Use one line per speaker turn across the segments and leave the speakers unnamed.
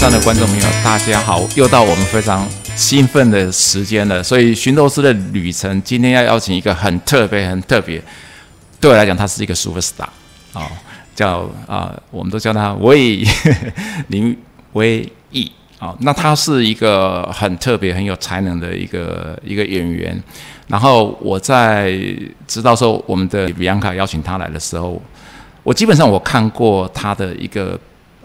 上的观众朋友，大家好，又到我们非常兴奋的时间了。所以寻斗师的旅程，今天要邀请一个很特别、很特别，对我来讲，他是一个 super star 啊，叫啊，我们都叫他魏林威毅啊。那他是一个很特别、很有才能的一个一个演员。然后我在知道说我们的比安卡邀请他来的时候，我基本上我看过他的一个。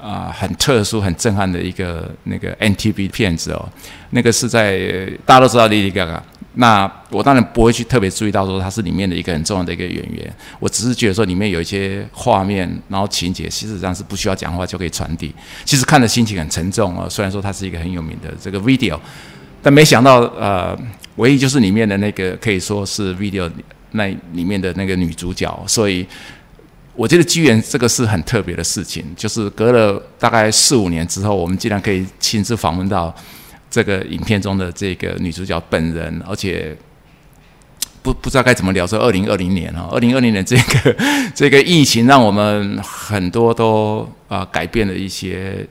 啊，很特殊、很震撼的一个那个 NTV 片子哦，那个是在大家都知道 Lady Gaga，那我当然不会去特别注意到说他是里面的一个很重要的一个演员，我只是觉得说里面有一些画面，然后情节，事实上是不需要讲话就可以传递。其实看的心情很沉重哦，虽然说它是一个很有名的这个 video，但没想到呃，唯一就是里面的那个可以说是 video 那里面的那个女主角，所以。我觉得机缘这个是很特别的事情，就是隔了大概四五年之后，我们竟然可以亲自访问到这个影片中的这个女主角本人，而且 不不知道该怎么聊。说二零二零年啊，二零二零年 这个这个疫情，让我们很多都啊改变了一些。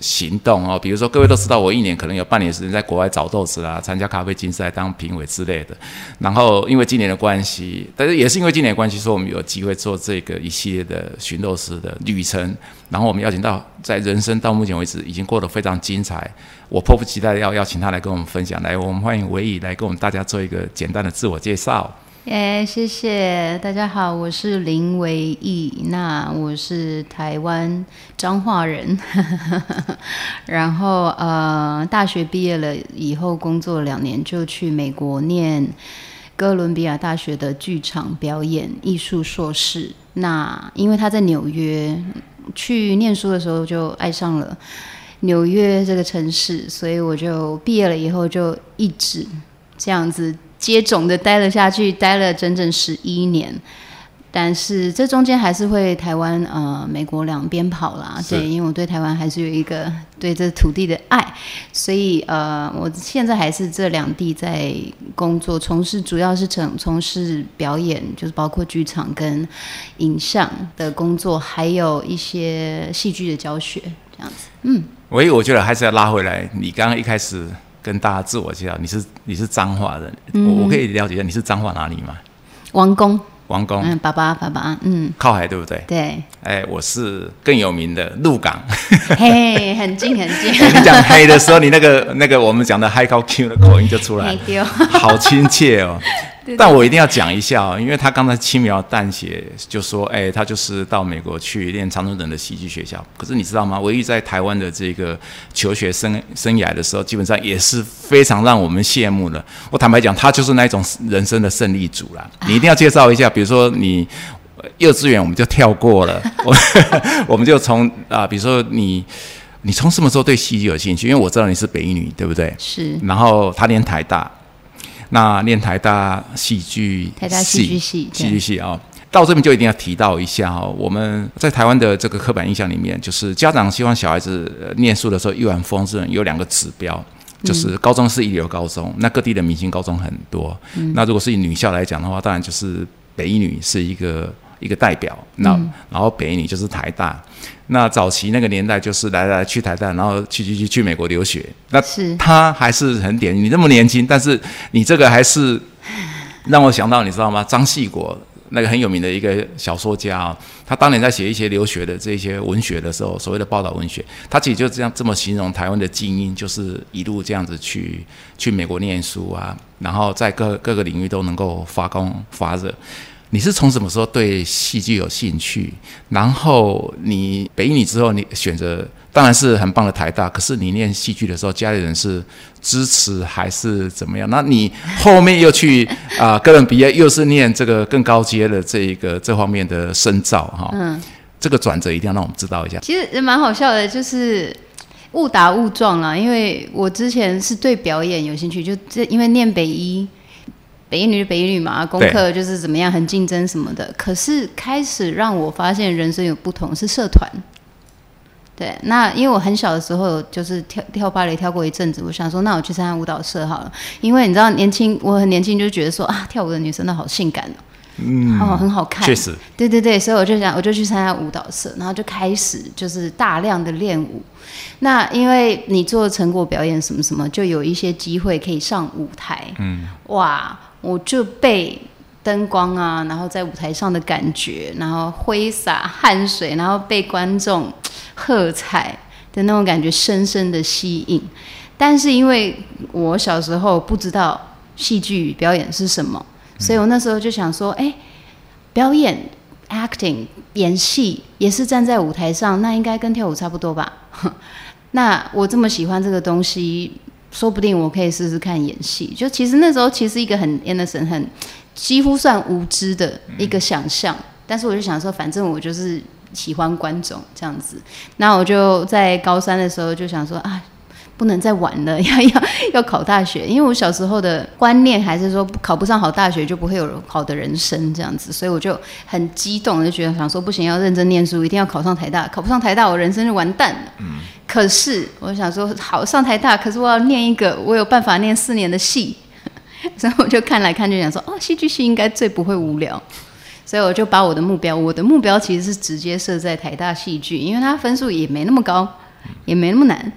行动哦，比如说各位都知道，我一年可能有半年时间在国外找豆子啊，参加咖啡竞赛当评委之类的。然后因为今年的关系，但是也是因为今年的关系，说我们有机会做这个一系列的寻豆师的旅程。然后我们邀请到，在人生到目前为止已经过得非常精彩，我迫不及待要邀请他来跟我们分享。来，我们欢迎维义来跟我们大家做一个简单的自我介绍。
哎，谢谢大家好，我是林维义，那我是台湾彰化人，然后呃，大学毕业了以后工作两年，就去美国念哥伦比亚大学的剧场表演艺术硕士。那因为他在纽约去念书的时候就爱上了纽约这个城市，所以我就毕业了以后就一直这样子。接踵的待了下去，待了整整十一年，但是这中间还是会台湾呃美国两边跑啦，对，因为我对台湾还是有一个对这土地的爱，所以呃我现在还是这两地在工作，从事主要是从从事表演，就是包括剧场跟影像的工作，还有一些戏剧的教学这样子。
嗯，喂我觉得还是要拉回来，你刚刚一开始。跟大家自我介绍，你是你是彰化人，我我可以了解一下你是彰化哪里吗？
王宫，
王宫，
嗯，爸爸，爸爸，嗯，
靠海对不对？
对，
哎，我是更有名的鹿港，
嘿，很近很近。
你讲黑的时候，你那个那个我们讲的 high 高 Q 的口音就出来了，好亲切哦。但我一定要讲一下哦，因为他刚才轻描淡写就说，哎，他就是到美国去练长春人的戏剧学校。可是你知道吗？唯一在台湾的这个求学生生涯的时候，基本上也是非常让我们羡慕的。我坦白讲，他就是那种人生的胜利组啦。你一定要介绍一下，比如说你幼稚园我们就跳过了，我 我们就从啊，比如说你你从什么时候对戏剧有兴趣？因为我知道你是北一女，对不对？
是。
然后他念台大。那念台大戏剧
台大戏剧系
戏剧系啊，到这边就一定要提到一下哦。我们在台湾的这个刻板印象里面，就是家长希望小孩子念书的时候一帆风顺，有两个指标，就是高中是一流高中，那各地的明星高中很多。那如果是以女校来讲的话，当然就是北一女是一个。一个代表，那然后北女就是台大，那早期那个年代就是来来去台大，然后去去去去美国留学，那他还是很典型。你这么年轻，但是你这个还是 让我想到，你知道吗？张系国那个很有名的一个小说家啊，他当年在写一些留学的这些文学的时候，所谓的报道文学，他其实就这样这么形容台湾的精英，就是一路这样子去去美国念书啊，然后在各各个领域都能够发光发热。你是从什么时候对戏剧有兴趣？然后你北影之后，你选择当然是很棒的台大。可是你念戏剧的时候，家里人是支持还是怎么样？那你后面又去啊哥伦比亚，又是念这个更高阶的这一个这方面的深造哈？嗯，这个转折一定要让我们知道一下。
其实也蛮好笑的，就是误打误撞啦。因为我之前是对表演有兴趣，就这因为念北医。北一女北一女嘛，功课就是怎么样，很竞争什么的。可是开始让我发现人生有不同，是社团。对，那因为我很小的时候就是跳跳芭蕾跳过一阵子，我想说，那我去参加舞蹈社好了。因为你知道，年轻我很年轻就觉得说啊，跳舞的女生都好性感哦。嗯，哦，很好看，
确实，
对对对，所以我就想，我就去参加舞蹈社，然后就开始就是大量的练舞。那因为你做成果表演什么什么，就有一些机会可以上舞台。嗯，哇，我就被灯光啊，然后在舞台上的感觉，然后挥洒汗水，然后被观众喝彩的那种感觉深深的吸引。但是因为我小时候不知道戏剧表演是什么，所以我那时候就想说，哎，表演 acting 演戏也是站在舞台上，那应该跟跳舞差不多吧？那我这么喜欢这个东西，说不定我可以试试看演戏。就其实那时候其实一个很 innocent、很几乎算无知的一个想象，但是我就想说，反正我就是喜欢观众这样子。那我就在高三的时候就想说啊。不能再玩了，要要要考大学。因为我小时候的观念还是说，考不上好大学就不会有好的人生这样子，所以我就很激动，就觉得想说不行，要认真念书，一定要考上台大。考不上台大，我人生就完蛋了。嗯。可是我想说，好上台大，可是我要念一个我有办法念四年的戏，所以我就看来看去想说，哦，戏剧系应该最不会无聊，所以我就把我的目标，我的目标其实是直接设在台大戏剧，因为它分数也没那么高，也没那么难。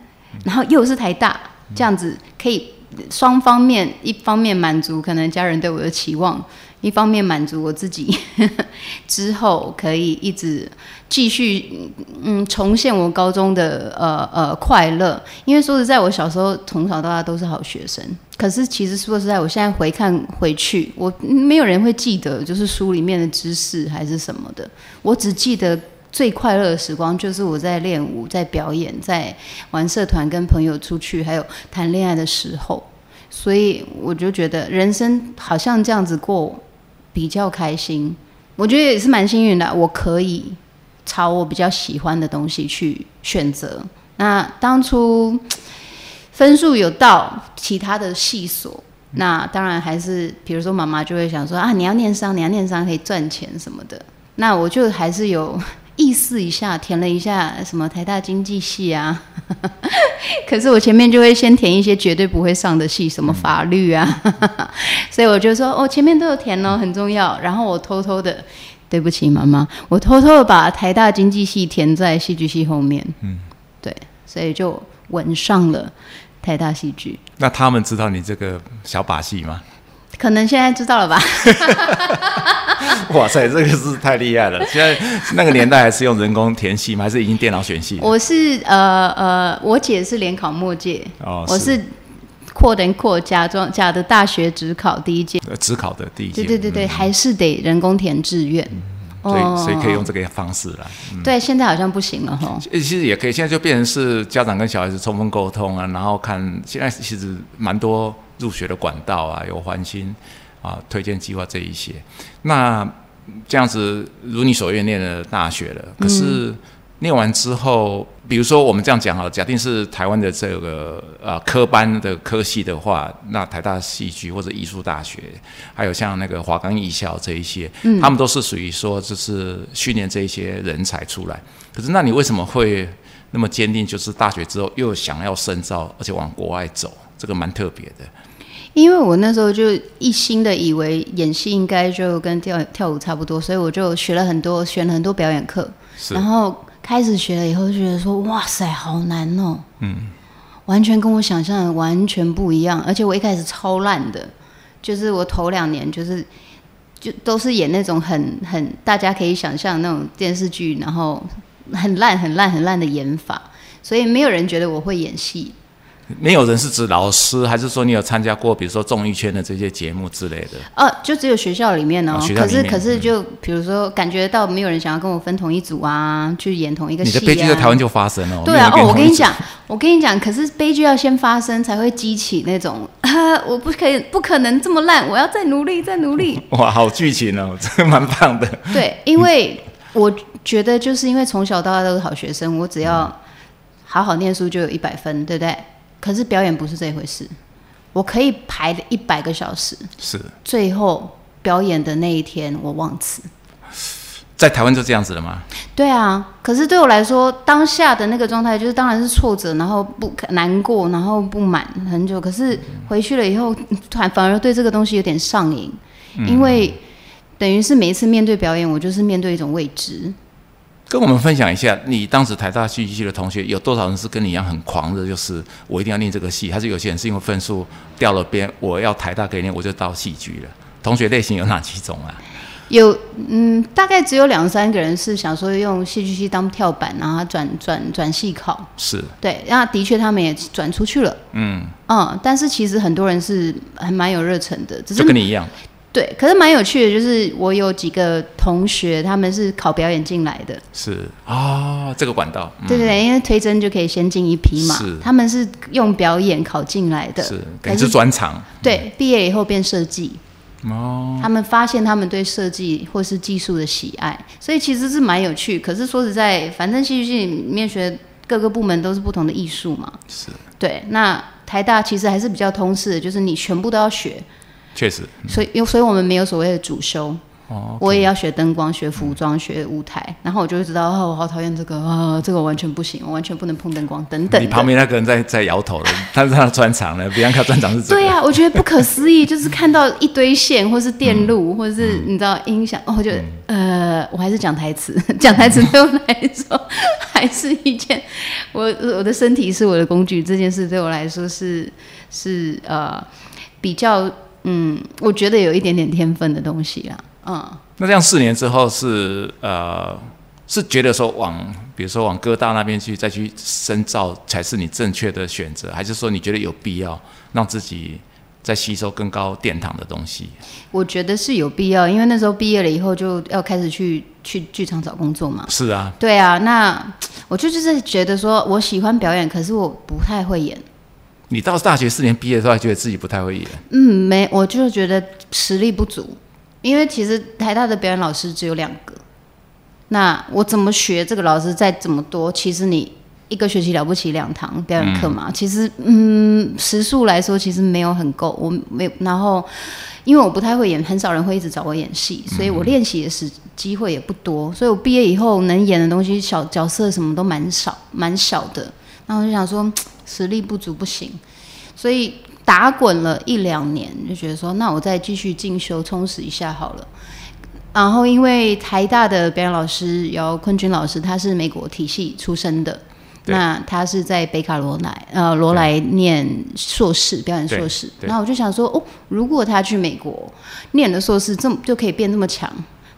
然后又是台大，这样子可以双方面，一方面满足可能家人对我的期望，一方面满足我自己，之后可以一直继续嗯重现我高中的呃呃快乐。因为说实在，我小时候从小到大都是好学生，可是其实说实在，我现在回看回去，我没有人会记得就是书里面的知识还是什么的，我只记得。最快乐的时光就是我在练舞、在表演、在玩社团、跟朋友出去，还有谈恋爱的时候。所以我就觉得人生好像这样子过比较开心。我觉得也是蛮幸运的，我可以朝我比较喜欢的东西去选择。那当初 分数有到其他的系所，那当然还是比如说妈妈就会想说啊，你要念商，你要念商可以赚钱什么的。那我就还是有。意思一下，填了一下什么台大经济系啊，可是我前面就会先填一些绝对不会上的系，什么法律啊，所以我就说哦，前面都有填哦，很重要。然后我偷偷的，对不起妈妈，我偷偷的把台大经济系填在戏剧系后面，嗯，对，所以就吻上了台大戏剧。
那他们知道你这个小把戏吗？
可能现在知道了吧？
哇塞，这个是太厉害了！现在那个年代还是用人工填戏吗？还是已经电脑选戏？
我是呃呃，我姐是联考末届，哦，我是扩等扩假装假的大学只考第一届，
只考的第一届，
对对对对，还是得人工填志愿，
所以所以可以用这个方式来。
对，现在好像不行了哈。
其实也可以，现在就变成是家长跟小孩子充分沟通啊，然后看现在其实蛮多入学的管道啊，有环心。啊，推荐计划这一些，那这样子如你所愿念了大学了，可是念完之后，比如说我们这样讲哈，假定是台湾的这个呃科班的科系的话，那台大戏剧或者艺术大学，还有像那个华冈艺校这一些，他们都是属于说就是训练这一些人才出来。可是那你为什么会那么坚定，就是大学之后又想要深造，而且往国外走，这个蛮特别的。
因为我那时候就一心的以为演戏应该就跟跳跳舞差不多，所以我就学了很多，选了很多表演课。然后开始学了以后，就觉得说哇塞，好难哦。嗯。完全跟我想象的完全不一样，而且我一开始超烂的，就是我头两年就是就都是演那种很很大家可以想象那种电视剧，然后很烂很烂很烂的演法，所以没有人觉得我会演戏。
没有人是指老师，还是说你有参加过，比如说综艺圈的这些节目之类的？
呃，就只有学校里面哦。可是可是就比如说，感觉到没有人想要跟我分同一组啊，去演同一个戏啊。
你的悲剧在台湾就发生了。
对啊，哦，我跟你讲，我跟你讲，可是悲剧要先发生才会激起那种，我不可以，不可能这么烂，我要再努力，再努力。
哇，好剧情哦，这蛮棒的。
对，因为我觉得就是因为从小到大都是好学生，我只要好好念书就有一百分，对不对？可是表演不是这回事，我可以排一百个小时，
是
最后表演的那一天我忘词，
在台湾就这样子了吗？
对啊，可是对我来说，当下的那个状态就是当然是挫折，然后不难过，然后不满很久。可是回去了以后，反反而对这个东西有点上瘾，因为等于是每一次面对表演，我就是面对一种未知。
跟我们分享一下，你当时台大戏剧系的同学有多少人是跟你一样很狂的，就是我一定要念这个戏，还是有些人是因为分数掉了边，我要台大可以念，我就到戏剧了。同学类型有哪几种啊？
有，嗯，大概只有两三个人是想说用戏剧系当跳板，然后转转转系考。
是
对，那的确他们也转出去了。嗯嗯，但是其实很多人是还蛮有热忱的，只是
就跟你一样，
对，可是蛮有趣的，就是我有几个同学，他们是考表演进来的。
是。啊、这个管道，嗯。
对对对，因为推甄就可以先进一批嘛
是，
他们是用表演考进来的，
是，
还
可是专长
对，毕业以后变设计，
哦，
他们发现他们对设计或是技术的喜爱，所以其实是蛮有趣。可是说实在，反正戏剧系里面学各个部门都是不同的艺术嘛，
是。
对。那台大其实还是比较通识的，就是你全部都要学，
确实
所以所以我们没有所谓的主修。
哦，
我也要学灯光、学服装、学舞台，然后我就会知道，哦，我好讨厌这个啊，这个完全不行，我完全不能碰灯光等等。
你旁边那个人在在摇头了，他是他的专长呢，比安卡专长是这个，
对呀、我觉得不可思议，就是看到一堆线，或是电路，或者是你知道音响，哦我觉得呃，我还是讲台词，讲台词对我来说还是一件，我我的身体是我的工具，这件事对我来说是是呃比较嗯，我觉得有一点点天分的东西啦，嗯。
那这样四年之后是呃是觉得说往比如说往哥大那边去再去深造才是你正确的选择，还是说你觉得有必要让自己再吸收更高殿堂的东西？
我觉得是有必要，因为那时候毕业了以后就要开始去去剧场找工作嘛。
是啊，
对啊，那我就就是觉得说我喜欢表演，可是我不太会演。
你到大学四年毕业的时候还觉得自己不太会演，
嗯，没，我就是觉得实力不足，因为其实台大的表演老师只有两个。那我怎么学这个老师再怎么多，其实你一个学期了不起两堂表演课嘛，其实嗯时数来说其实没有很够，我没有，然后因为我不太会演，很少人会一直找我演戏，所以我练习的时机会也不多，所以我毕业以后能演的东西小角色什么都蛮少，蛮少的。然后我就想说 实力不足不行，所以打滚了一两年，就觉得说那我再继续进修充实一下好了。然后因为台大的表演老师姚坤君老师，他是美国体系出身的。那他是在北卡罗来呃罗来念硕士，表演硕士。
对对
然后我就想说，哦，如果他去美国念的硕士，这么就可以变这么强，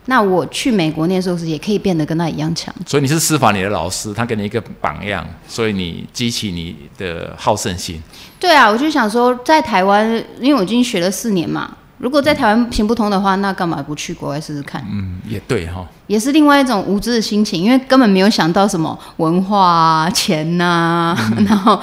那我去美国念硕士也可以变得跟他一样强。
所以你是司法你的老师，他给你一个榜样，所以你激起你的好胜心。
对啊，我就想说，在台湾，因为我已经学了四年嘛，如果在台湾行不通的话，那干嘛不去国外试试看？
嗯，也对哈、
也是另外一种无知的心情，因为根本没有想到什么文化啊、钱呐、然后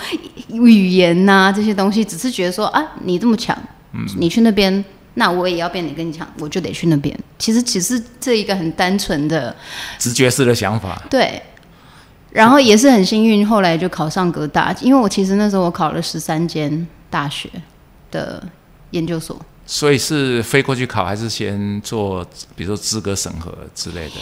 语言呐、这些东西，只是觉得说啊，你这么强，嗯你去那边，那我也要变得跟你强，我就得去那边。其实只是这一个很单纯的
直觉式的想法。
对，然后也是很幸运，后来就考上哥大，因为我其实那时候我考了十三间大学的研究所。
所以是飞过去考，还是先做，比如说资格审核之类的？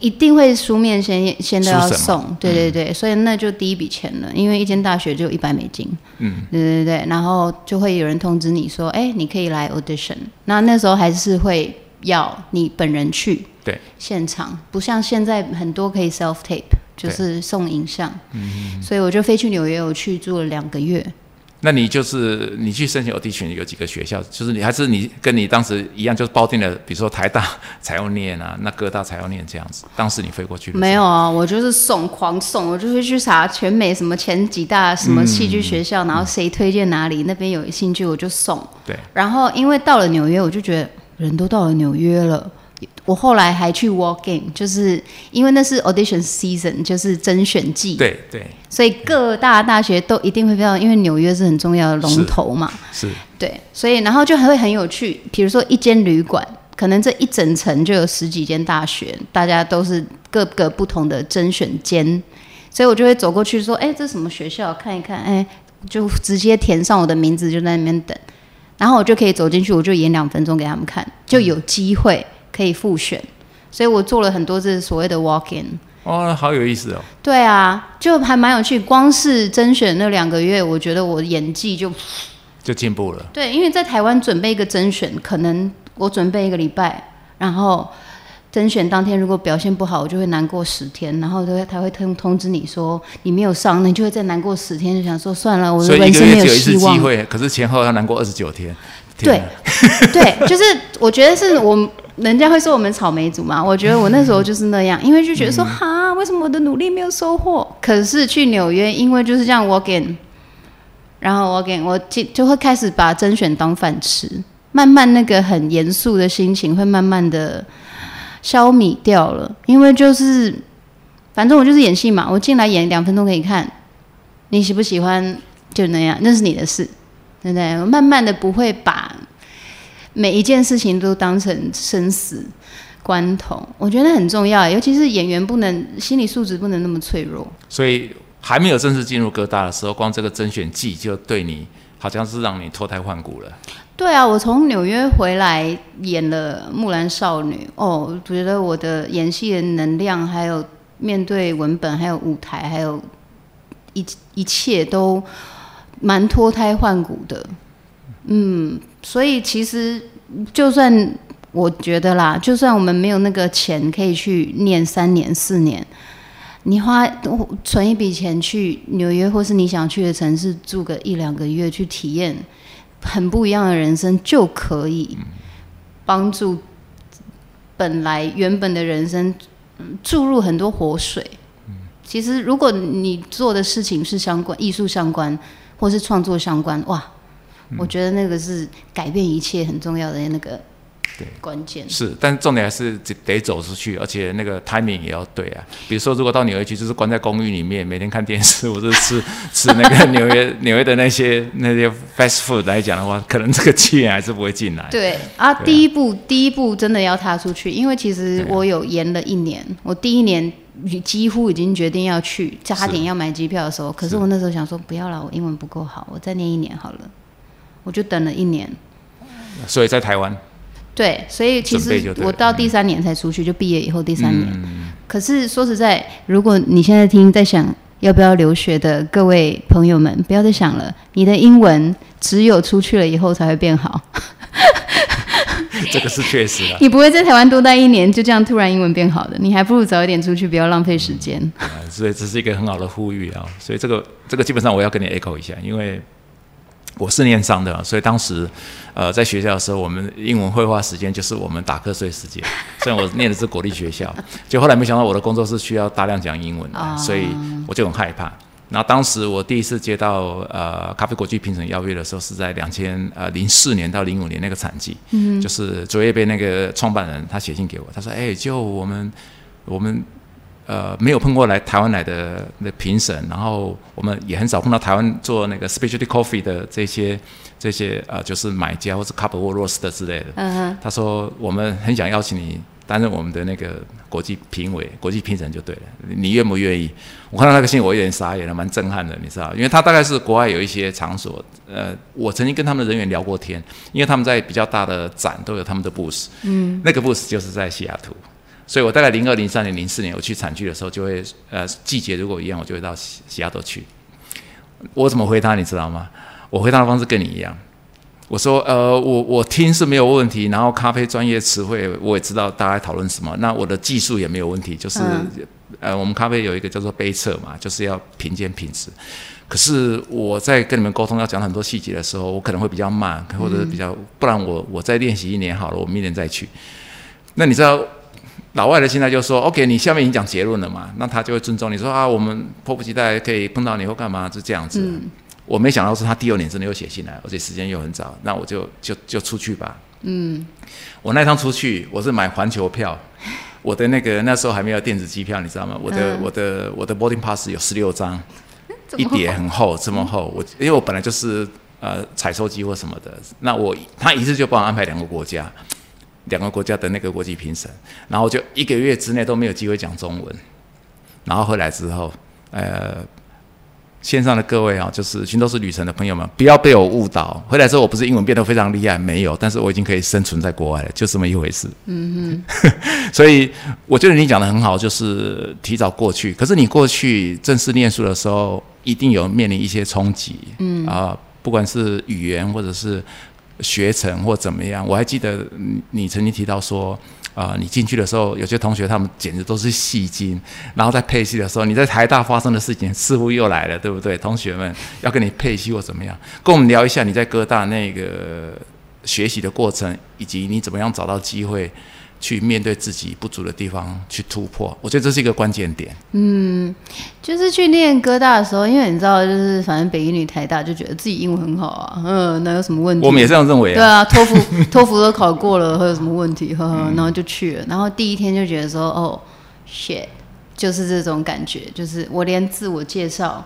一定会书面先先都要送，对对对，所以那就第一笔钱了，因为一间大学就一百美金，
嗯，
对对对，然后就会有人通知你说，哎，你可以来 audition，那那时候还是会要你本人去
对。
现场，不像现在很多可以 self tape，就是送影像，嗯，所以我就飞去纽约，我去住了两个月，
那你就是你去申请 audition 有几个学校？就是你还是你跟你当时一样，就是包定了，比如说台大才要念啊，那哥大才要念这样子。当时你飞过去
没有啊，我就是送狂送，我就是去查全美什么前几大什么戏剧学校，然后谁推荐哪里，那边有兴趣我就送。
对，
然后因为到了纽约，我就觉得人都到了纽约了。我后来还去 walk in，就是因为那是 audition season，就是甄选季，
对对。
所以各大大学都一定会到，因为纽约是很重要的龙头嘛，
是
对，所以然后就还会很有趣，比如说一间旅馆，可能这一整层就有十几间大学，大家都是各个不同的甄选间，所以我就会走过去说：“哎，这什么学校？看一看。”哎，就直接填上我的名字，就在那边等，然后我就可以走进去，我就演两分钟给他们看，就有机会可以复选。所以我做了很多次所谓的 walk in。
哦，好有意思哦。
对啊，就还蛮有趣。光是甄选那两个月，我觉得我演技就
就进步了，
对，因为在台湾准备一个甄选，可能我准备一个礼拜，然后甄选当天如果表现不好，我就会难过十天，然后他会他会通通知你说你没有上，那你就会再难过十天，就想说算了，我人生没
有一次
希望。
机会，可是前后要难过二十九天。天
对，对，就是我觉得是我人家会说我们草莓族嘛，我觉得我那时候就是那样，因为就觉得说哈，为什么我的努力没有收获？可是去纽约，因为就是这样 walk in，然后 walk in，我就就会开始把甄选当饭吃，慢慢那个很严肃的心情会慢慢的消弭掉了，因为就是反正我就是演戏嘛，我进来演两分钟给你看，你喜不喜欢就那样，那是你的事。对不对？我慢慢的不会把每一件事情都当成生死关头，我觉得很重要，尤其是演员不能心理素质不能那么脆弱。
所以还没有正式进入哥大的时候，光这个甄选季就对你好像是让你脱胎换骨了。
对啊，我从纽约回来演了《木兰少女》，哦，我觉得我的演戏的能量，还有面对文本，还有舞台，还有一一切都蛮脱胎换骨的。嗯，所以其实就算我觉得啦，就算我们没有那个钱可以去念三年四年，你花存一笔钱去纽约或是你想去的城市住个一两个月，去体验很不一样的人生，就可以帮助本来原本的人生嗯注入很多活水。其实，如果你做的事情是相关艺术相关，或是创作相关，哇，我觉得那个是改变一切很重要的那个
对
关键。
是，但重点还是得得走出去，而且那个 timing 也要对啊。比如说，如果到纽约去，就是关在公寓里面，每天看电视，或者吃 吃那个纽约纽约的那些那些 fast food 来讲的话，可能这个气源还是不会进来。
对啊，
对啊
第一步，第一步真的要踏出去，因为其实我有延了一年，我第一年几乎已经决定要去，差点要买机票的时候，可是
是
我那时候想说，不要了，我英文不够好，我再念一年好了，我就等了一年。
所以在台湾，
对，所以其实我到第三年才出去，就毕业以后第三年。可是说实在，如果你现在听在想要不要留学的各位朋友们，不要再想了，你的英文只有出去了以后才会变好。
这个是确实的。
你不会在台湾多待一年，就这样突然英文变好的。你还不如早一点出去，不要浪费时间。
啊所以这是一个很好的呼吁啊。所以这个这个基本上我要跟你 echo 一下，因为我是念商的啊，所以当时呃在学校的时候，我们英文绘画时间就是我们打瞌睡时间。虽然我念的是国立学校，就后来没想到我的工作是需要大量讲英文的，
哦
所以我就很害怕。然后当时我第一次接到呃咖啡国际评审邀约的时候，是在两千呃零四年到零五年那个产季，嗯，就是卓越杯那个创办人他写信给我，他说：“哎、就我们我们呃没有碰过来台湾来的那评审，然后我们也很少碰到台湾做那个 specialty coffee 的这些这些呃就是买家或是 cup 或 roast 之类的。
嗯哼，
他说我们很想邀请你担任我们的那个国际评委、国际评审就对了，你愿不愿意？我看到那个信，我有点傻眼了，蛮震撼的，你知道，因为他大概是国外有一些场所，呃，我曾经跟他们的人员聊过天，因为他们在比较大的展都有他们的 booth，嗯，那个 booth 就是在西雅图。所以我大概零二、零三年、零四年我去产区的时候，就会呃季节如果一样，我就会到西西雅图去。我怎么回答你知道吗？我回答的方式跟你一样。我说呃，我我听是没有问题，然后咖啡专业词汇我也知道大家讨论什么，那我的技术也没有问题，就是、
嗯
呃，我们咖啡有一个叫做杯测嘛，就是要评鉴品质。可是我在跟你们沟通要讲很多细节的时候，我可能会比较慢，或者是比较，不然我我再练习一年好了，我明年再去。那你知道老外的现在就说，OK，你下面已经讲结论了嘛，那他就会尊重你说啊，我们迫不及待可以碰到你或干嘛，就这样子。我没想到是他第二年真的又写信来，而且时间又很早，那我就就就出去吧。嗯，我那趟出去，我是买环球票，我的那个那时候还没有电子机票，你知道吗？我的、
嗯
我的我的 boarding pass 有十六张，一叠很厚，这么厚。我因为我本来就是呃采收机或什么的，那我他一次就帮我安排两个国家，两个国家的那个国际评审，然后就一个月之内都没有机会讲中文，然后回来之后，呃。线上的各位啊，就是寻都是旅程的朋友们，不要被我误导。回来之后，我不是英文变得非常厉害，没有，但是我已经可以生存在国外了，就这么一回事。嗯哼，所以我觉得你讲的很好，就是提早过去。可是你过去正式念书的时候，一定有面临一些冲击，嗯啊、不管是语言或者是学成或怎么样。我还记得你曾经提到说，啊、你进去的时候，有些同学他们简直都是戏精，然后在配戏的时候，你在台大发生的事情似乎又来了，对不对？同学们要跟你配戏或怎么样，跟我们聊一下你在哥大那个学习的过程，以及你怎么样找到机会去面对自己不足的地方去突破。我觉得这是一个关键点。
嗯就是去练哥大的时候，因为你知道，就是反正北一女、台大就觉得自己英文很好啊，嗯，哪有什么问题？
我们也这样认为啊。
对啊，托福托福都考过了，会有什么问题？呵呵，然后就去了，然后第一天就觉得说，哦，shit，就是这种感觉，就是我连自我介绍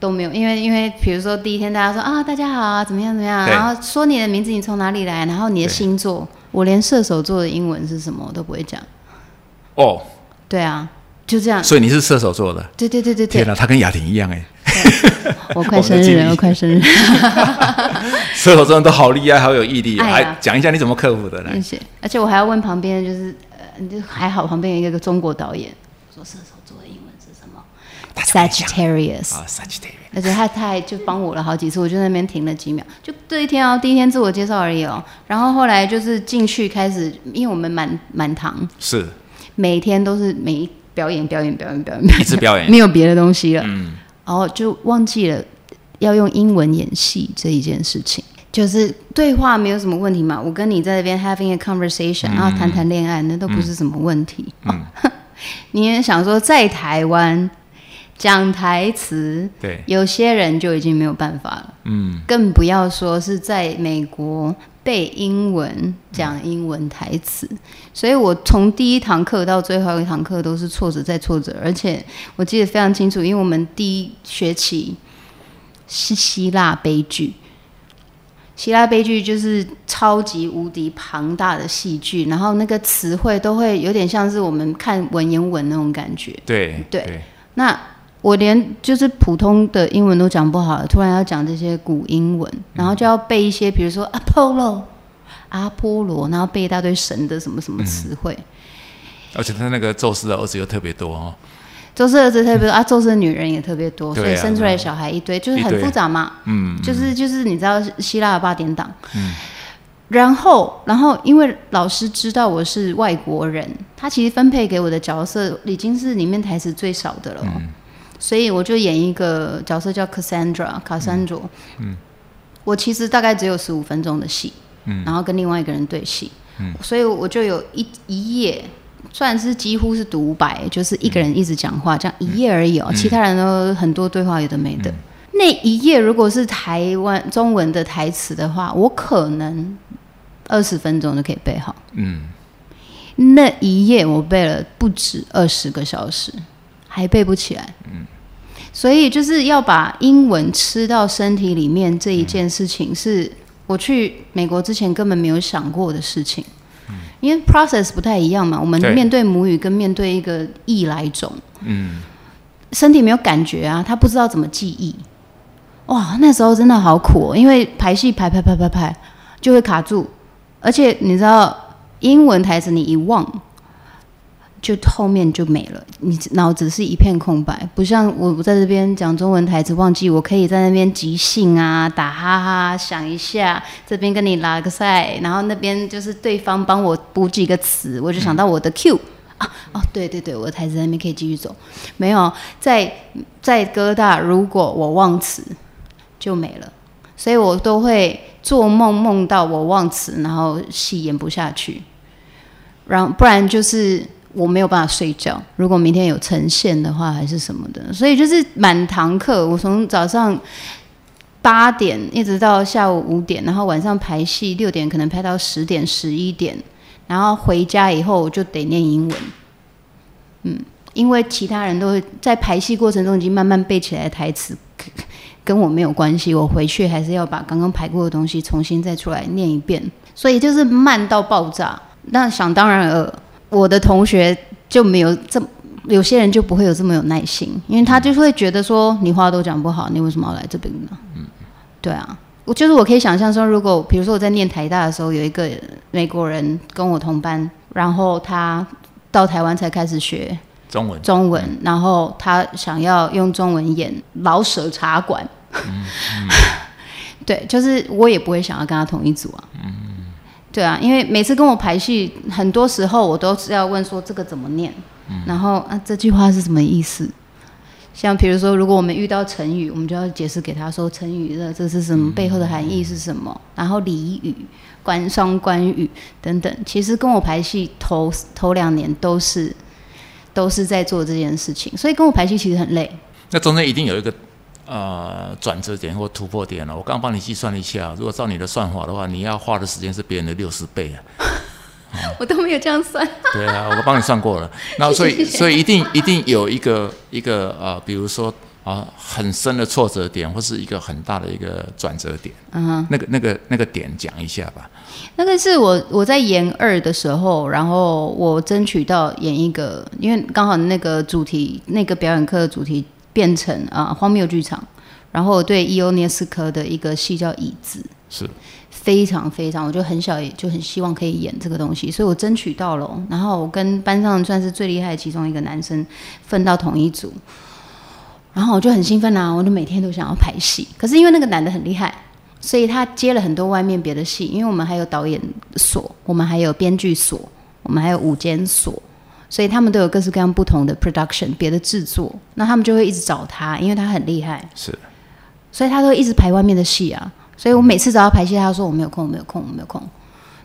都没有，因为因为比如说第一天大家说啊，大家好啊，怎么样怎么样，然后说你的名字，你从哪里来，然后你的星座，我连射手座的英文是什么我都不会讲，
哦，
对啊，就这样，
所以你是射手座的。
对对对对对，
天哪，他跟雅婷一样哎，
我快 生日了，我快生日，
射手座人都好厉害，好有毅力啊！
哎
来讲一下你怎么克服的呢
谢。谢。而且我还要问旁边，就是呃，就还好，旁边有一个中国导演说射手？Sagittarius。
啊，Sagittarius。
而且他他还就帮我了好几次，我就在那边停了几秒，就这一天哦，第一天自我介绍而已哦。然后后来就是进去开始，因为我们满满堂，
是
每天都是每一表演表演表演表演，表
一直表演
演，没有别的东西了。
嗯，
然后就忘记了要用英文演戏这一件事情。就是对话没有什么问题嘛，我跟你在那边 having a conversation，、然后谈谈恋爱，那都不是什么问题。
嗯
你也想说在台湾讲台词，
对，
有些人就已经没有办法了，
嗯，
更不要说是在美国背英文讲英文台词。所以我从第一堂课到最后一堂课都是挫折再挫折，而且我记得非常清楚，因为我们第一学期是希腊悲剧。希腊悲剧就是超级无敌庞大的戏剧，然后那个词汇都会有点像是我们看文言文那种感觉。
对
对那我连就是普通的英文都讲不好了，突然要讲这些古英文，然后就要背一些，比如说 Apollo、阿波罗，然后背一大堆神的什么什么词汇。
而且他那个宙斯的儿子又特别多哦。
宙斯儿子特别多啊，宙斯的女人也特别多，
啊
所以生出来的小孩一堆，就是很复杂嘛。
嗯，
就是就是你知道希腊的八点档，嗯。然后然后因为老师知道我是外国人，他其实分配给我的角色已经是里面台词最少的了哦，所以我就演一个角色叫 Cassandra 卡珊卓，嗯，我其实大概只有十五分钟的戏，嗯，然后跟另外一个人对戏，嗯，所以我就有一一页。算是几乎是独白，就是一个人一直讲话，这样一页而已哦。其他人都很多对话，有的没的。那一页如果是台湾中文的台词的话，我可能二十分钟就可以背好。
嗯，
那一页我背了不止二十个小时，还背不起来。嗯，所以就是要把英文吃到身体里面这一件事情，是我去美国之前根本没有想过的事情。因为 process 不太一样嘛，我们面对母语跟面对一个异来种，
嗯，
身体没有感觉啊，他不知道怎么记忆。哇，那时候真的好苦、哦，因为排戏排排排排排就会卡住，而且你知道英文台词你一忘，就后面就没了，你脑子是一片空白，不像我我在这边讲中文台词忘记，我可以在那边即兴啊，打哈哈，想一下，这边跟你拉个赛，然后那边就是对方帮我补几个词，我就想到我的 Q、啊，哦，对对对，我的台词在那边可以继续走，没有在在哥大，如果我忘词就没了，所以我都会做梦梦到我忘词，然后戏演不下去，然后不然就是我没有办法睡觉。如果明天有呈现的话，还是什么的，所以就是满堂课，我从早上。八点一直到下午五点，然后晚上排戏六点，可能排到十点十一点，然后回家以后我就得念英文。嗯，因为其他人都在排戏过程中已经慢慢背起来台词，跟我没有关系。我回去还是要把刚刚排过的东西重新再出来念一遍，所以就是慢到爆炸。那想当然尔，我的同学就没有这么。有些人就不会有这么有耐心，因为他就会觉得说你话都讲不好，你为什么要来这边呢？嗯，对啊，我就是我可以想象说，如果比如说我在念台大的时候，有一个美国人跟我同班，然后他到台湾才开始学
中文，
中文，然后他想要用中文演老舍茶馆，对，就是我也不会想要跟他同一组啊。对啊，因为每次跟我排戏，很多时候我都是要问说这个怎么念，然后啊这句话是什么意思？像比如说，如果我们遇到成语，我们就要解释给他说成语的这是什么，背后的含义是什么，然后俚语、官双关语等等。其实跟我排戏头头两年都是都是在做这件事情，所以跟我排戏其实很累。
那中间一定有一个呃转折点或突破点了。我刚帮你计算了一下，如果照你的算法的话，你要花的时间是别人的六十倍啊。
我都没有这样算。
对啊，我帮你算过了。那所以所以一定一定有一个一个呃，比如说啊很深的挫折点，或是一个很大的一个转折点。
嗯哼。
那个那个那个点讲一下吧。
那个是我我在研二的时候，然后我争取到演一个，因为刚好那个主题那个表演课的主题变成啊、荒谬剧场，然后我对伊欧涅斯科的一个戏叫《椅子》，
是
非常非常，我就很小也就很希望可以演这个东西，所以我争取到了哦。然后我跟班上算是最厉害的其中一个男生分到同一组，然后我就很兴奋啊，我就每天都想要排戏。可是因为那个男的很厉害，所以他接了很多外面别的戏，因为我们还有导演所，我们还有编剧所，我们还有舞间所。所以他们都有各式各样不同的 production，别的制作，那他们就会一直找他，因为他很厉害。
是
所以他都会一直排外面的戏啊。所以我每次找他排戏，他说我没有空，我没有空，我没有空。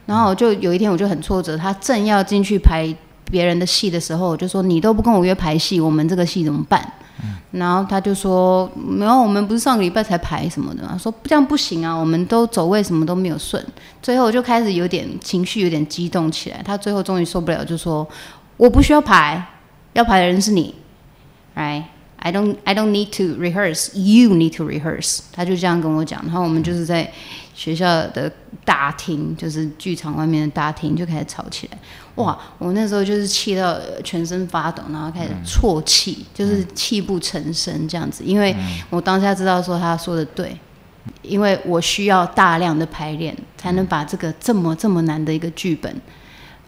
然后就有一天我就很挫折，他正要进去排别人的戏的时候，我就说你都不跟我约排戏，我们这个戏怎么办？然后他就说没有，我们不是上个礼拜才排什么的吗？说这样不行啊，我们都走位什么都没有顺。最后我就开始有点情绪有点激动起来。他最后终于受不了，就说我不需要排，要排的人是你，right？I don't I don't need to rehearse. You need to rehearse. 他就这样跟我讲，然后我们就是在学校的大厅，就是剧场外面的大厅，就开始吵起来。哇！我那时候就是气到呃全身发抖，然后开始啜泣，就是泣不成声这样子。因为我当下知道说他说的对，因为我需要大量的排练，才能把这个这么这么难的一个剧本，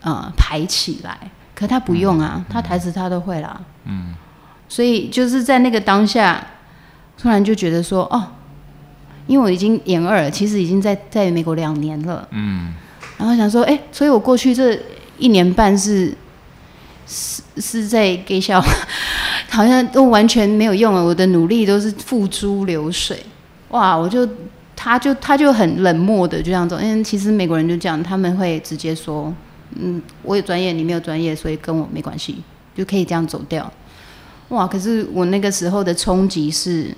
呃，排起来。可他不用啊，他台词他都会啦。嗯。所以就是在那个当下，突然就觉得说，哦，因为我已经研二了，其实已经在在美国两年了，嗯，然后想说，哎、所以我过去这一年半是是是在给小，好像都完全没有用了，我的努力都是付诸流水，哇，我就他就他就很冷漠的就这样走，因为其实美国人就这样，他们会直接说，嗯，我有专业，你没有专业，所以跟我没关系，就可以这样走掉。哇！可是我那个时候的冲击是，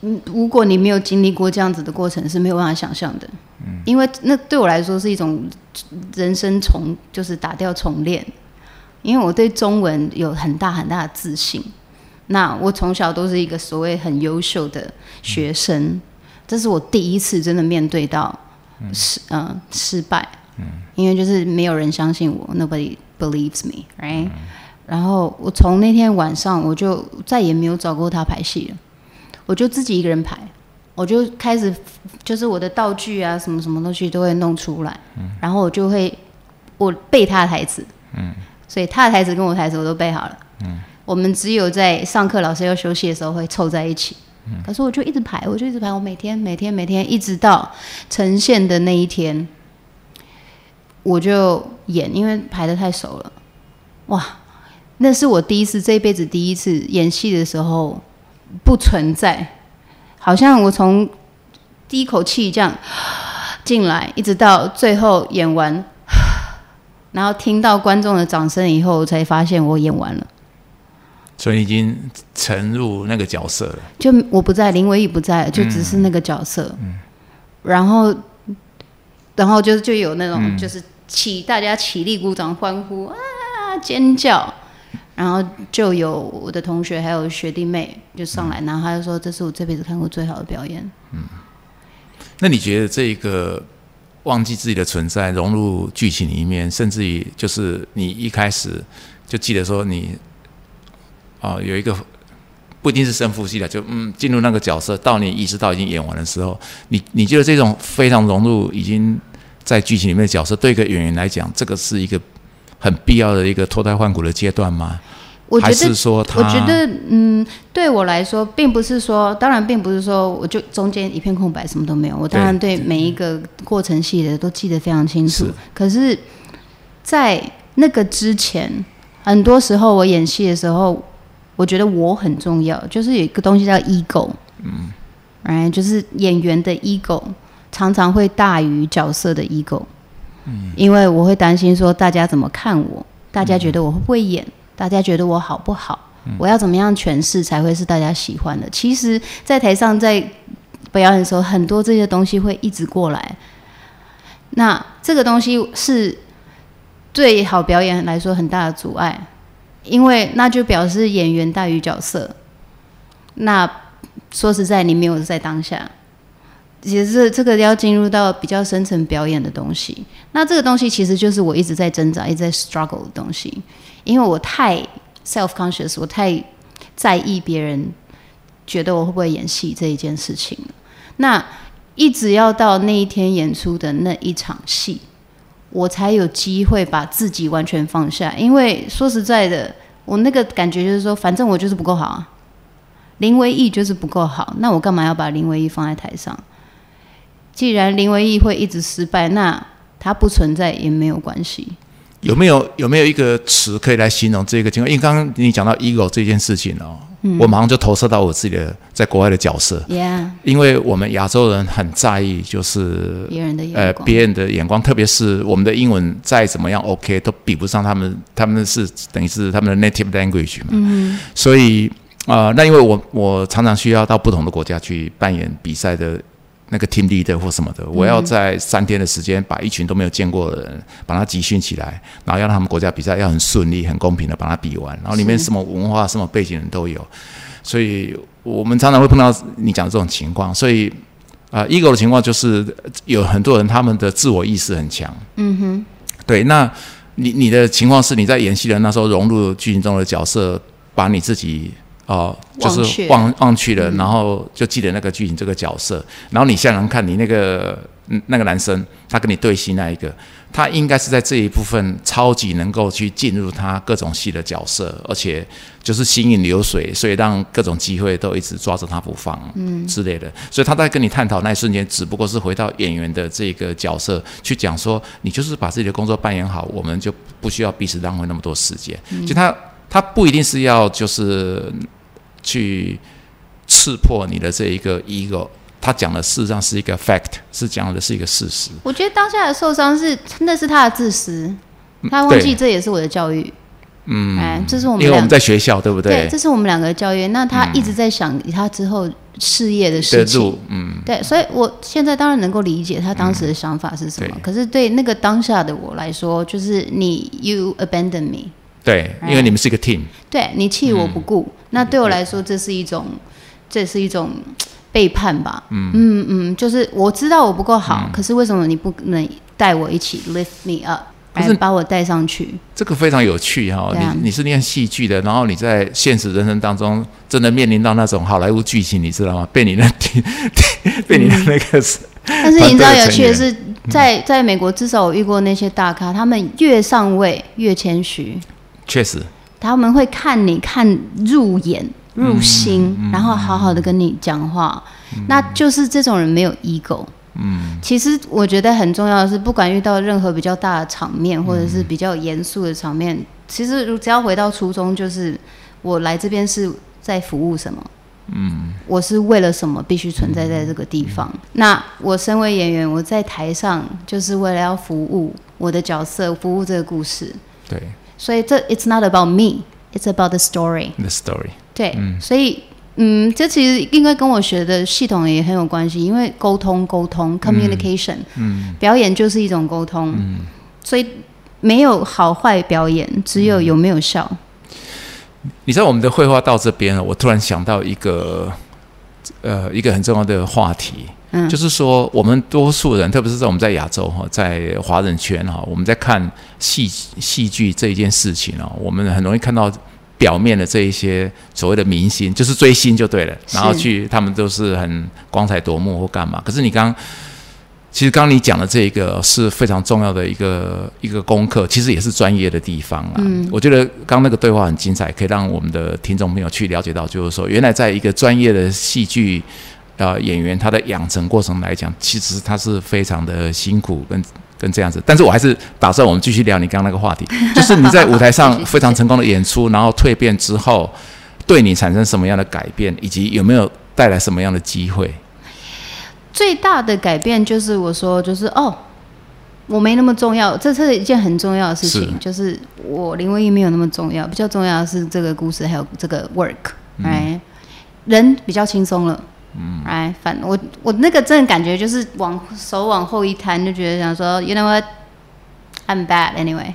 嗯，如果你没有经历过这样子的过程，是没有办法想象的。嗯，因为那对我来说是一种人生重，就是打掉重练。因为我对中文有很大很大的自信，那我从小都是一个所谓很优秀的学生，这是我第一次真的面对到失嗯、呃失败，嗯，因为就是没有人相信我，nobody believes me，right？、然后我从那天晚上我就再也没有找过他排戏了，我就自己一个人排，我就开始就是我的道具啊什么什么东西都会弄出来，然后我就会我背他的台词，嗯，所以他的台词跟我的台词我都背好了，嗯，我们只有在上课老师要休息的时候会凑在一起，可是我就一直排，我就一直排，我每天每天每天一直到呈现的那一天，我就演，因为排的太熟了，哇！那是我第一次，这一辈子第一次演戏的时候不存在，好像我从第一口气这样进来，一直到最后演完，然后听到观众的掌声以后，才发现我演完了。
所以已经沉入那个角色了。
就我不在，林维义不在，就只是那个角色。嗯然后，然后就就有那种就是起大家起立鼓掌欢呼啊尖叫，然后就有我的同学还有学弟妹就上来，然后他就说这是我这辈子看过最好的表演。
嗯那你觉得这个忘记自己的存在，融入剧情里面，甚至于就是你一开始就记得说你啊、有一个不一定是深呼吸的，就嗯进入那个角色，到你意识到已经演完的时候，你你觉得这种非常融入已经在剧情里面的角色，对一个演员来讲，这个是一个很必要的一个脱胎换骨的阶段吗？
我觉
还是
得，
说他？
我觉得，嗯，对我来说，并不是说，当然，并不是说我就中间一片空白，什么都没有。我当然对每一个过程戏的都记得非常清楚
是。
可是，在那个之前，很多时候我演戏的时候，我觉得我很重要，就是有一个东西叫 ego，嗯，哎，就是演员的 ego 常常会大于角色的 ego，嗯，因为我会担心说大家怎么看我，大家觉得我会不会演，大家觉得我好不好，我要怎么样诠释才会是大家喜欢的。其实，在台上在表演的时候，很多这些东西会一直过来。那这个东西是对好表演来说很大的阻碍，因为那就表示演员大于角色。那说实在，你没有在当下，其实这个要进入到比较深层表演的东西。那这个东西其实就是我一直在挣扎、一直在 struggle 的东西，因为我太 self conscious，我太在意别人觉得我会不会演戏这一件事情。那一直要到那一天演出的那一场戏，我才有机会把自己完全放下。因为说实在的，我那个感觉就是说，反正我就是不够好啊，林维义就是不够好，那我干嘛要把林维义放在台上？既然林维义会一直失败，那他不存在也没有关系。
有没有有没有一个词可以来形容这个情况？因为刚刚你讲到 ego 这件事情哦，我马上就投射到我自己的在国外的角色
，Yeah，
因为我们亚洲人很在意就是
别人的眼
呃
光，
别人的眼光，特别是我们的英文再怎么样 OK 都比不上他们，他们是等于是他们的 native language 嘛，
嗯。
所以啊、呃那因为我我常常需要到不同的国家去扮演比赛的那个 team leader 或什么的，我要在三天的时间把一群都没有见过的人把他集训起来，然后要让他们国家比赛要很顺利、很公平的把它比完，然后里面什么文化、什么背景人都有，所以我们常常会碰到你讲的这种情况，所以。啊、e g o 的情况就是有很多人他们的自我意识很强，
嗯哼，
对，那你你的情况是你在演戏的那时候融入剧情中的角色，把你自己哦、就是
忘却
忘忘去了，然后就记得那个剧情这个角色，然后你想想看，你那个嗯那个男生他跟你对戏那一个，他应该是在这一部分超级能够去进入他各种戏的角色，而且就是行云流水，所以让各种机会都一直抓着他不放，嗯。之类的。所以他在跟你探讨那一瞬间，只不过是回到演员的这个角色去讲说，你就是把自己的工作扮演好，我们就不需要彼此浪费那么多时间。就他他不一定是要就是去刺破你的这一个 ego。他讲的事实上是一个 fact，是讲的是一个事实。
我觉得当下的受伤是那是他的自私，他忘记这也是我的教育。嗯，哎，这是我们
因为我们在学校，对不
对，
对？
这是我们两个的教育。那他一直在想他之后事业的
的
事情。
嗯，
对，所以我现在当然能够理解他当时的想法是什么。
对
可是对那个当下的我来说，就是你 you abandon me，
对，因为你们是一个 team，
对你弃我不顾，那对我来说这是一种，这是一种背叛吧。嗯。嗯嗯，就是我知道我不够好，可是为什么你不能带我一起 lift me up，
可是
来把我带上去？
这个非常有趣哈、你你是念戏剧的，然后你在现实人生当中真的面临到那种好莱坞剧情，你知道吗？被你的 被你的那个是、
但是你知道有趣的是，在在美国，至少我遇过那些大咖，他们越上位越谦虚，
确实
他们会看你看入眼入心，然后好好的跟你讲话，那就是这种人没有 ego。嗯，其实我觉得很重要的是，不管遇到任何比较大的场面，或者是比较严肃的场面，其实如只要回到初衷，就是我来这边是在服务什么。嗯，我是为了什么必须存在在这个地方？那我身为演员，我在台上就是为了要服务我的角色，服务这个故事。
对
所以这 it's not about me, it's about the story。
，the story，
对，所以嗯，这其实应该跟我学的系统也很有关系，因为沟通沟通 communication，嗯，表演就是一种沟通，嗯，所以没有好坏表演，只有有没有效。
你知道我们的绘画到这边了，我突然想到一个呃一个很重要的话题，
嗯。
就是说我们多数人，特别是在我们在亚洲哈，在华人圈哈，我们在看戏戏剧这一件事情哦，我们很容易看到表面的这一些所谓的明星，就是追星就对了，然后去他们都是很光彩夺目或干嘛，可是你刚刚其实刚刚你讲的这个是非常重要的一个一个功课，其实也是专业的地方啊。嗯，我觉得刚那个对话很精彩，可以让我们的听众朋友去了解到，就是说，原来在一个专业的戏剧呃演员他的养成过程来讲，其实他是非常的辛苦跟跟这样子。但是我还是打算我们继续聊你刚刚那个话题，就是你在舞台上非常成功的演出，然后蜕变之后，对你产生什么样的改变，以及有没有带来什么样的机会？
最大的改变就是我说，就是哦，我没那么重要，这是一件很重要的事情。就是我林徽因没有那么重要，比较重要的是这个故事还有这个 work，哎，人比较轻松了，嗯，哎，反我我那个真的感觉就是往手往后一摊，就觉得想说，you know what，I'm bad anyway，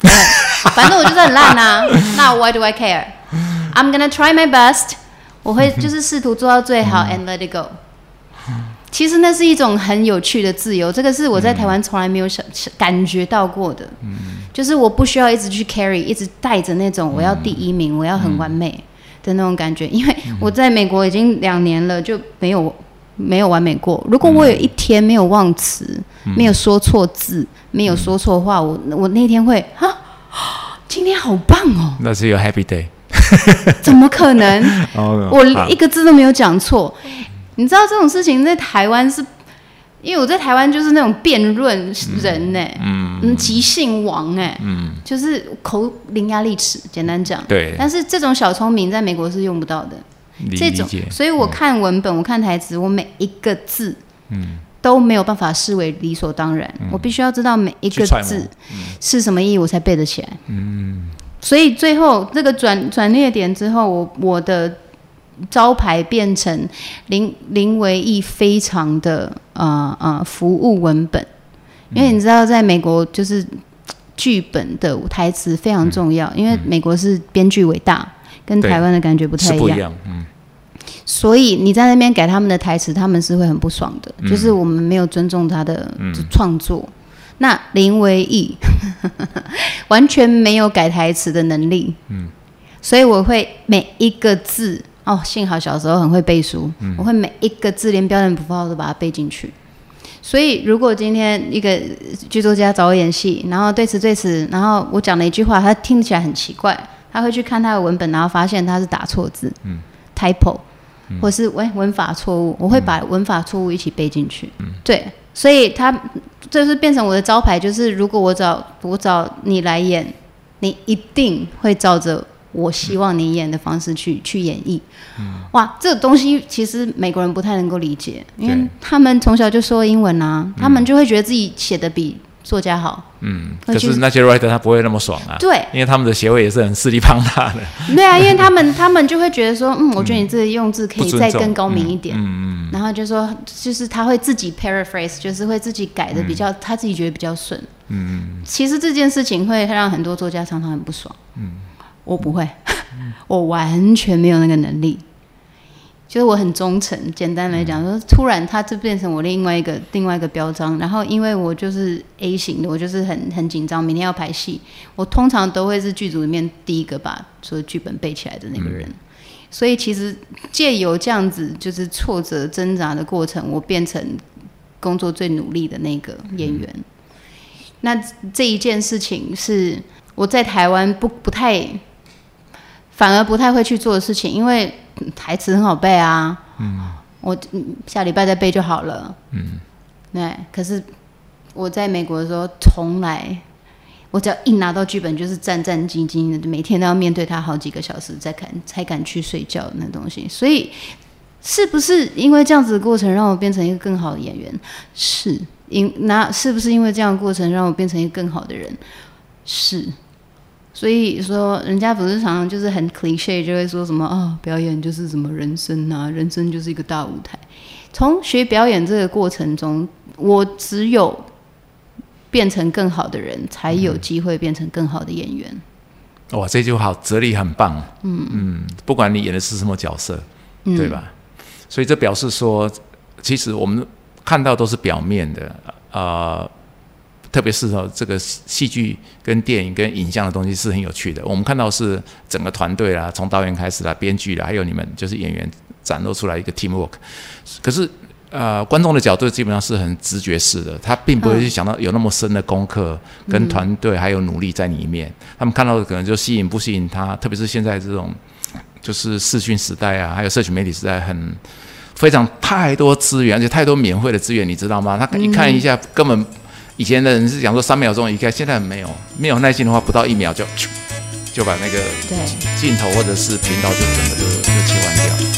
反正我就是很烂啊，那 why do I care？I'm gonna try my best，我会就是试图做到最好，and let it go。其实那是一种很有趣的自由，这个是我在台湾从来没有想感觉到过的。嗯，就是我不需要一直去 carry，一直带着那种我要第一名，我要很完美的那种感觉。因为我在美国已经两年了，就没有没有完美过。如果我有一天没有忘词，没有说错字，没有说错话，我我那天会啊，今天好棒哦！
那是有 happy day？
怎么可能？我一个字都没有讲错。你知道这种事情在台湾是，因为我在台湾就是那种辩论人呢，嗯，即兴王哎，嗯，就是口伶牙俐齿，简单讲，
对。
但是这种小聪明在美国是用不到的，这种，所以我看文本，我看台词，我每一个字，嗯，都没有办法视为理所当然，我必须要知道每一个字是什么意义，我才背得起来，嗯。所以最后这个转转捩点之后，我我的。招牌变成林林维义非常的呃呃服务文本，因为你知道在美国就是剧本的台词非常重要，因为美国是编剧伟大，跟台湾的感觉不太一样。嗯，所以你在那边改他们的台词，他们是会很不爽的，就是我们没有尊重他的创作。那林维义完全没有改台词的能力，嗯，所以我会每一个字。哦，幸好小时候很会背书，我会每一个字连标点符号都把它背进去。所以，如果今天一个剧作家找我演戏，然后对此对此，然后我讲了一句话，他听起来很奇怪，他会去看他的文本，然后发现他是打错字嗯，typo，或是文文法错误，我会把文法错误一起背进去。对，所以他就是变成我的招牌，就是如果我找我找你来演，你一定会照着。我希望你演的方式去去演绎，哇，这个东西其实美国人不太能够理解，因为他们从小就说英文啊，他们就会觉得自己写的比作家好。
嗯，可是那些 writer 他不会那么爽啊。
对，
因为他们的协会也是很势力庞大的。
对啊，因为他们他们就会觉得说，嗯，我觉得你这个用字可以再更高明一点。嗯嗯。然后就说，就是他会自己 paraphrase，就是会自己改的比较他自己觉得比较顺。嗯嗯。其实这件事情会让很多作家常常很不爽。嗯。我不会，我完全没有那个能力。就是我很忠诚，简单来讲，说突然他就变成我另外一个另外一个标章。然后因为我就是 A 型的，我就是很很紧张，明天要排戏，我通常都会是剧组里面第一个把所有剧本背起来的那个人。所以其实借由这样子就是挫折挣扎的过程，我变成工作最努力的那个演员。那这一件事情是我在台湾不不太。反而不太会去做的事情，因为台词很好背啊。嗯，我下礼拜再背就好了。嗯，对。可是我在美国的时候，从来我只要一拿到剧本，就是战战兢兢的，每天都要面对它好几个小时，再敢才敢去睡觉那东西。所以，是不是因为这样子的过程让我变成一个更好的演员？是因那是不是因为这样的过程让我变成一个更好的人？是。所以说，人家不是常常就是很 cliche，就会说什么啊，表演就是什么人生啊，人生就是一个大舞台。从学表演这个过程中，我只有变成更好的人，才有机会变成更好的演员。
哇，这句话哲理很棒。嗯嗯，不管你演的是什么角色，对吧？所以这表示说，其实我们看到都是表面的啊。特别是说这个戏剧跟电影跟影像的东西是很有趣的。我们看到是整个团队啦，从导演开始啦，编剧啦，还有你们就是演员展露出来一个 teamwork。可是呃，观众的角度基本上是很直觉式的，他并不会去想到有那么深的功课跟团队还有努力在里面。他们看到的可能就吸引不吸引他，特别是现在这种就是视讯时代啊，还有社群媒体时代，很非常太多资源，而且太多免费的资源，你知道吗？他一看一下，根本以前的人是讲说三秒钟一开，现在没有没有耐心的话，不到一秒就就把那个镜头或者是频道就整个就就